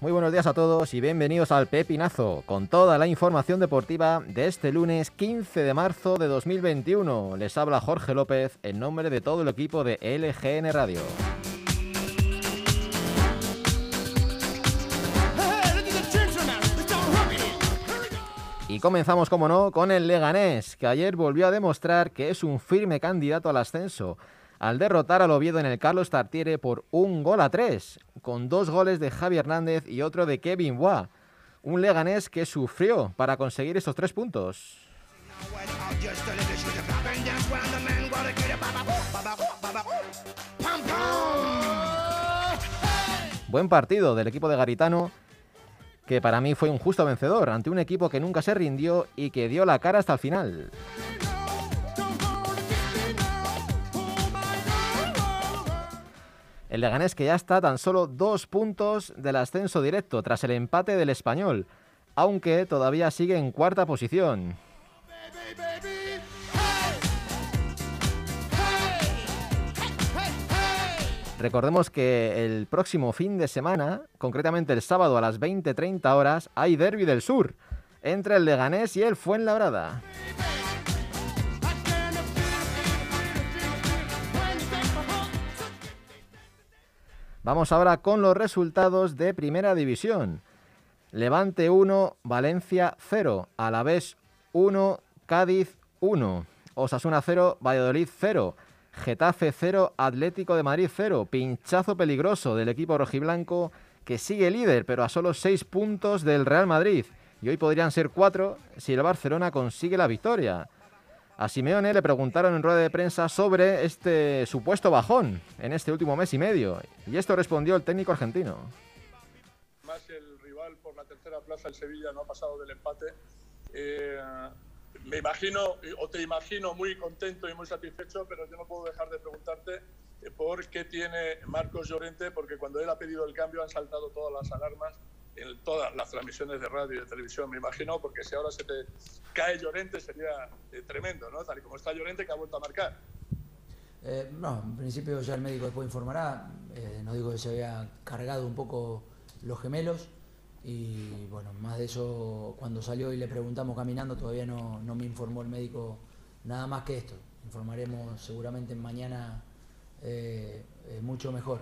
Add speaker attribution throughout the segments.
Speaker 1: Muy buenos días a todos y bienvenidos al Pepinazo, con toda la información deportiva de este lunes 15 de marzo de 2021. Les habla Jorge López en nombre de todo el equipo de LGN Radio. Y comenzamos, como no, con el Leganés, que ayer volvió a demostrar que es un firme candidato al ascenso, al derrotar al Oviedo en el Carlos Tartiere por un gol a tres, con dos goles de Javi Hernández y otro de Kevin Wa. Un Leganés que sufrió para conseguir esos tres puntos. Buen partido del equipo de Garitano que para mí fue un justo vencedor ante un equipo que nunca se rindió y que dio la cara hasta el final. El Leganés que ya está tan solo dos puntos del ascenso directo tras el empate del español, aunque todavía sigue en cuarta posición. Recordemos que el próximo fin de semana, concretamente el sábado a las 20.30 horas, hay Derby del Sur entre el Leganés y el Fuenlabrada. Vamos ahora con los resultados de Primera División. Levante 1, Valencia 0, Alavés 1, Cádiz 1, Osasuna 0, Valladolid 0. Getafe 0, Atlético de Madrid 0. Pinchazo peligroso del equipo rojiblanco que sigue líder, pero a solo 6 puntos del Real Madrid. Y hoy podrían ser 4 si el Barcelona consigue la victoria. A Simeone le preguntaron en rueda de prensa sobre este supuesto bajón en este último mes y medio. Y esto respondió el técnico argentino.
Speaker 2: Más el rival por la tercera plaza, el Sevilla, no ha pasado del empate. Eh, me imagino, o te imagino muy contento y muy satisfecho, pero yo no puedo dejar de preguntarte eh, por qué tiene Marcos Llorente, porque cuando él ha pedido el cambio han saltado todas las alarmas en todas las transmisiones de radio y de televisión, me imagino, porque si ahora se te cae Llorente sería eh, tremendo, ¿no? Tal y como está Llorente que ha vuelto a marcar.
Speaker 3: Eh, no, en principio ya el médico después informará, nos dijo que se había cargado un poco los gemelos, y bueno, más de eso, cuando salió y le preguntamos caminando, todavía no, me informó el médico nada más que esto. Informaremos seguramente mañana eh, eh, mucho mejor.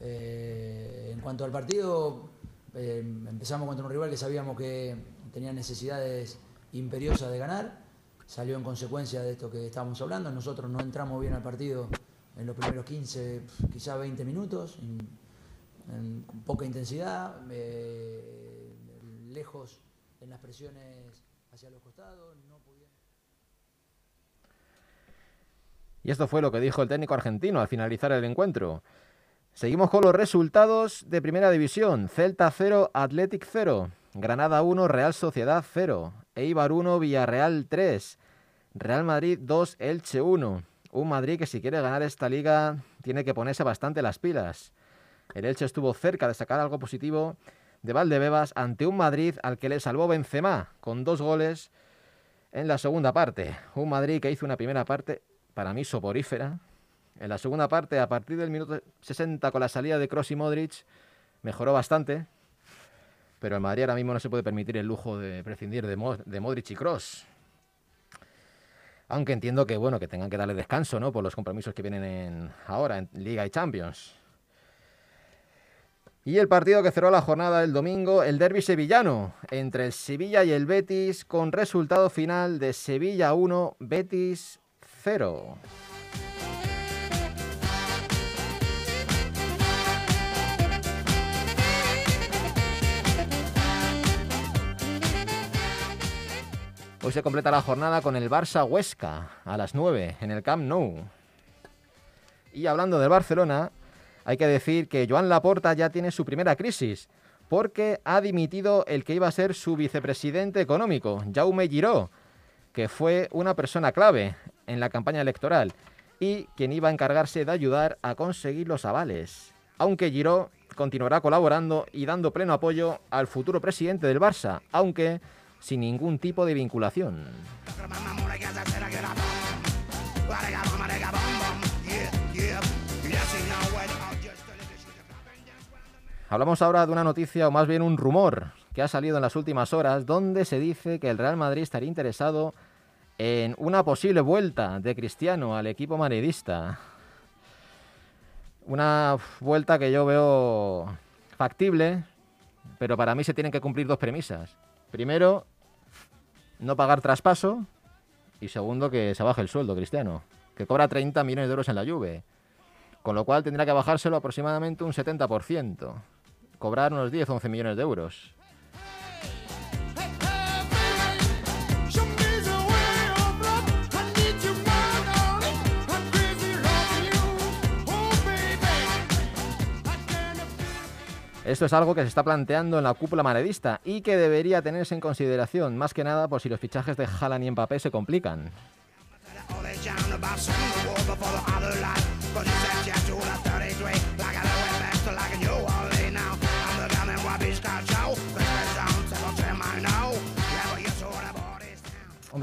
Speaker 3: Eh, en cuanto al partido, empezamos contra un rival que sabíamos que tenía necesidades imperiosas de ganar. Salió en consecuencia de esto que estábamos hablando. Nosotros no entramos bien al partido en los primeros 15, quizá 20 minutos, en, poca intensidad lejos en las presiones hacia los costados, no
Speaker 1: Y esto fue lo que dijo el técnico argentino al finalizar el encuentro. Seguimos con los resultados de Primera División. Celta 0, Athletic 0, Granada 1, Real Sociedad 0, Eibar 1, Villarreal 3, Real Madrid 2, Elche 1. Un Madrid que si quiere ganar esta liga tiene que ponerse bastante las pilas. El Elche estuvo cerca de sacar algo positivo de Valdebebas ante un Madrid al que le salvó Benzema con dos goles en la segunda parte. Un Madrid que hizo una primera parte para mí soporífera. En la segunda parte, a partir del minuto 60 con la salida de Kroos y Modric, mejoró bastante. Pero el Madrid ahora mismo no se puede permitir el lujo de prescindir de, Modric y Kroos. Aunque entiendo que bueno que tengan que darle descanso, ¿no? Por los compromisos que vienen ahora en Liga y Champions. Y el partido que cerró la jornada el domingo, el derby sevillano, entre el Sevilla y el Betis, con resultado final de Sevilla 1, Betis 0. Se completa la jornada con el Barça Huesca a las 9 en el Camp Nou. Y hablando del Barcelona, hay que decir que Joan Laporta ya tiene su primera crisis, porque ha dimitido el que iba a ser su vicepresidente económico, Jaume Giró, que fue una persona clave en la campaña electoral y quien iba a encargarse de ayudar a conseguir los avales. Aunque Giró continuará colaborando y dando pleno apoyo al futuro presidente del Barça, aunque sin ningún tipo de vinculación. Hablamos ahora de una noticia o más bien un rumor que ha salido en las últimas horas donde se dice que el Real Madrid estaría interesado en una posible vuelta de Cristiano al equipo madridista. Una vuelta que yo veo factible, pero para mí se tienen que cumplir dos premisas. Primero, no pagar traspaso. Y segundo, que se baje el sueldo Cristiano, que cobra 30 millones de euros en la Juve, con lo cual tendrá que bajárselo aproximadamente un 70% cobrar unos 10-11 millones de euros. Esto es algo que se está planteando en la cúpula maredista y que debería tenerse en consideración, más que nada por si los fichajes de Haaland y Mbappé se complican.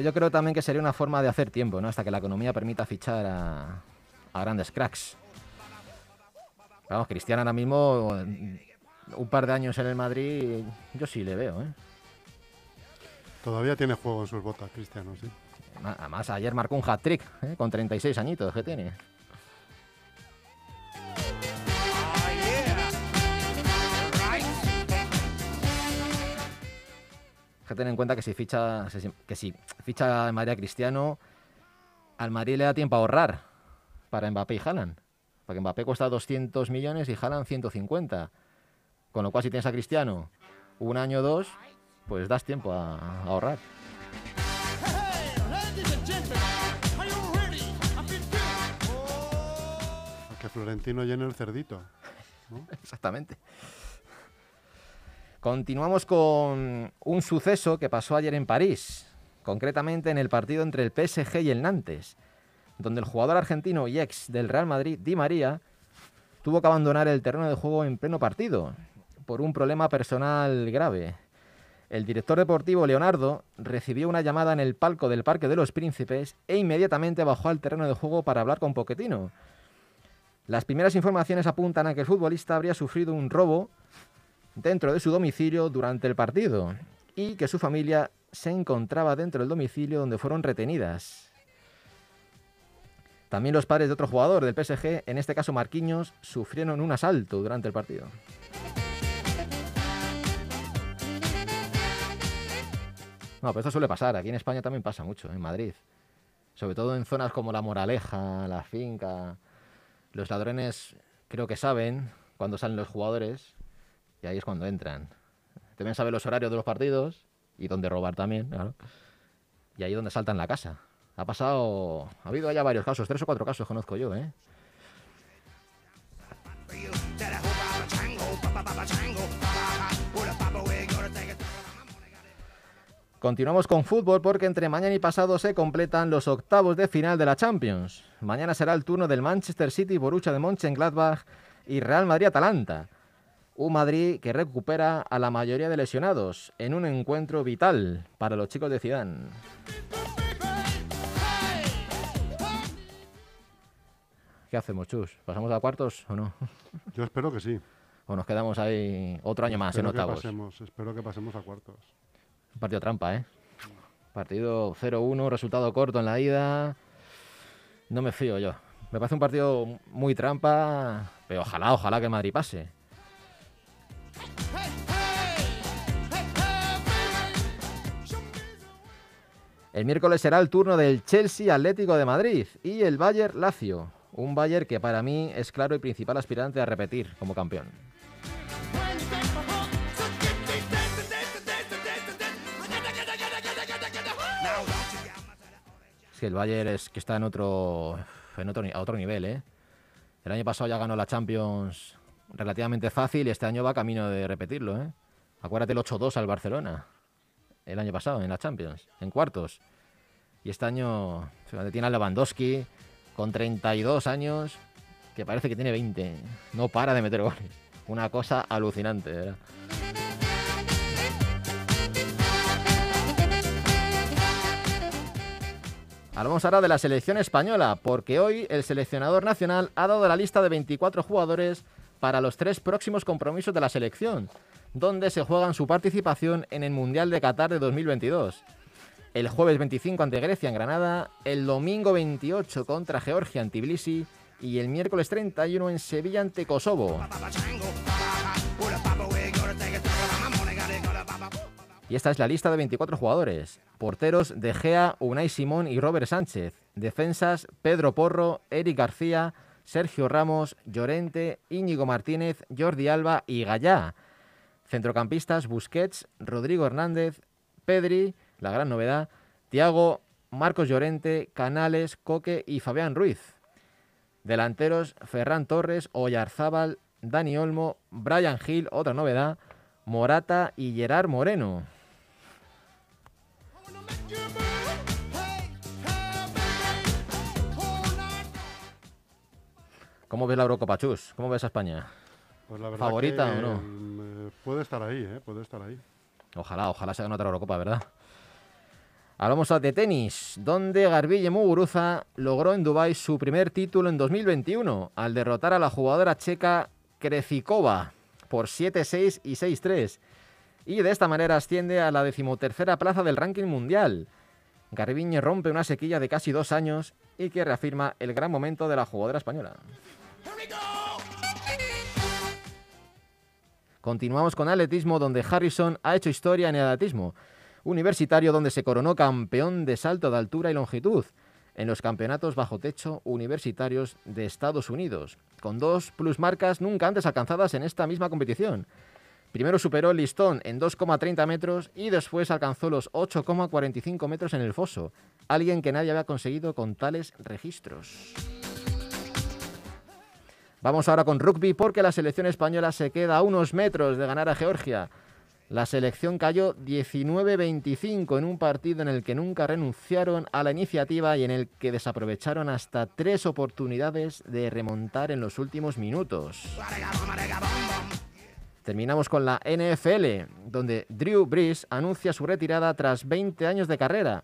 Speaker 1: yo creo también que sería una forma de hacer tiempo, ¿no? Hasta que la economía permita fichar a, grandes cracks. Vamos, Cristiano ahora mismo, un par de años en el Madrid, yo sí le veo, ¿eh?
Speaker 4: Todavía tiene juego en sus botas, Cristiano, sí.
Speaker 1: Además, ayer marcó un hat-trick, ¿eh? con 36 añitos que tiene. que tener en cuenta que si ficha, que si ficha a María Cristiano, al Madrid le da tiempo a ahorrar para Mbappé y Haaland. Porque Mbappé cuesta 200 millones y Haaland 150. Con lo cual, si tienes a Cristiano un año o dos, pues das tiempo a, ahorrar.
Speaker 4: Que Florentino llene el cerdito.
Speaker 1: Exactamente. Continuamos con un suceso que pasó ayer en París, concretamente en el partido entre el PSG y el Nantes, donde el jugador argentino y ex del Real Madrid, Di María, tuvo que abandonar el terreno de juego en pleno partido por un problema personal grave. El director deportivo Leonardo recibió una llamada en el palco del Parque de los Príncipes e inmediatamente bajó al terreno de juego para hablar con Poquetino. Las primeras informaciones apuntan a que el futbolista habría sufrido un robo dentro de su domicilio durante el partido y que su familia se encontraba dentro del domicilio donde fueron retenidas. También los padres de otro jugador del PSG, en este caso Marquinhos, sufrieron un asalto durante el partido. No, pero esto suele pasar. Aquí en España también pasa mucho, en Madrid. Sobre todo en zonas como La Moraleja, La Finca. Los ladrones creo que saben cuando salen los jugadores y ahí es cuando entran. También saben los horarios de los partidos y dónde robar también, claro. Y ahí es donde saltan la casa. Ha pasado, ha habido ya varios casos, tres o cuatro casos conozco yo, ¿eh? Continuamos con fútbol porque entre mañana y pasado se completan los octavos de final de la Champions. Mañana será el turno del Manchester City, Borussia de Mönchengladbach y Real Madrid-Atalanta. Un Madrid que recupera a la mayoría de lesionados en un encuentro vital para los chicos de Zidane. ¿Qué hacemos, Chus? ¿Pasamos a cuartos o no?
Speaker 4: Yo espero que sí.
Speaker 1: O nos quedamos ahí otro año más en octavos.
Speaker 4: espero que pasemos a cuartos.
Speaker 1: Partido trampa, ¿eh? Partido 0-1, resultado corto en la ida. No me fío yo. Me parece un partido muy trampa, pero ojalá, ojalá que Madrid pase. El miércoles será el turno del Chelsea Atlético de Madrid y el Bayern Lazio, un Bayern que para mí es claro y principal aspirante a repetir como campeón. El Bayern es que está en otro, en otro, a otro nivel, ¿eh? El año pasado ya ganó la Champions relativamente fácil y este año va camino de repetirlo, ¿eh? Acuérdate el 8-2 al Barcelona el año pasado en la Champions, en cuartos. Y este año tiene a Lewandowski con 32 años, que parece que tiene 20. No para de meter goles. Una cosa alucinante. ¿verdad? Hablamos ahora de la selección española, porque hoy el seleccionador nacional ha dado la lista de 24 jugadores para los tres próximos compromisos de la selección, donde se juegan su participación en el Mundial de Qatar de 2022. El jueves 25 ante Grecia en Granada, el domingo 28 contra Georgia en Tbilisi y el miércoles 31 en Sevilla ante Kosovo. Y esta es la lista de 24 jugadores. Porteros De Gea, Unai Simón y Robert Sánchez. Defensas Pedro Porro, Eric García, Sergio Ramos, Llorente, Íñigo Martínez, Jordi Alba y Gallá. Centrocampistas Busquets, Rodrigo Hernández, Pedri, la gran novedad, Tiago, Marcos Llorente, Canales, Coque y Fabián Ruiz. Delanteros Ferran Torres, Oyarzábal, Dani Olmo, Brian Gil, otra novedad, Morata y Gerard Moreno. ¿Cómo ves la Eurocopa, Chus? ¿Cómo ves a España?
Speaker 4: Pues la verdad
Speaker 1: ¿Favorita
Speaker 4: que,
Speaker 1: o no?
Speaker 4: eh, puede estar ahí, ¿eh? Puede estar ahí.
Speaker 1: Ojalá, ojalá se gane otra Eurocopa, ¿verdad? Hablamos de tenis, donde Garbille Muguruza logró en Dubái su primer título en 2021 al derrotar a la jugadora checa Krejcikova por 7-6 y 6-3 y de esta manera asciende a la decimotercera plaza del ranking mundial. Garbiñe rompe una sequilla de casi dos años y que reafirma el gran momento de la jugadora española. Continuamos con atletismo, donde Harrison ha hecho historia en el atletismo universitario, donde se coronó campeón de salto de altura y longitud en los campeonatos bajo techo universitarios de Estados Unidos, con dos plusmarcas nunca antes alcanzadas en esta misma competición. Primero superó el listón en 2,30 metros y después alcanzó los 8,45 metros en el foso, alguien que nadie había conseguido con tales registros. Vamos ahora con rugby porque la selección española se queda a unos metros de ganar a Georgia. La selección cayó 19-25 en un partido en el que nunca renunciaron a la iniciativa y en el que desaprovecharon hasta tres oportunidades de remontar en los últimos minutos. Terminamos con la NFL, donde Drew Brees anuncia su retirada tras 20 años de carrera,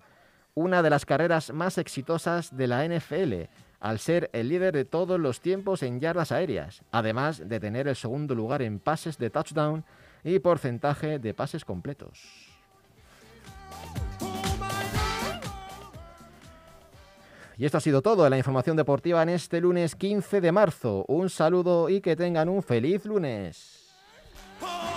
Speaker 1: una de las carreras más exitosas de la NFL, al ser el líder de todos los tiempos en yardas aéreas, además de tener el segundo lugar en pases de touchdown y porcentaje de pases completos. Y esto ha sido todo de la información deportiva en este lunes 15 de marzo. Un saludo y que tengan un feliz lunes. Oh!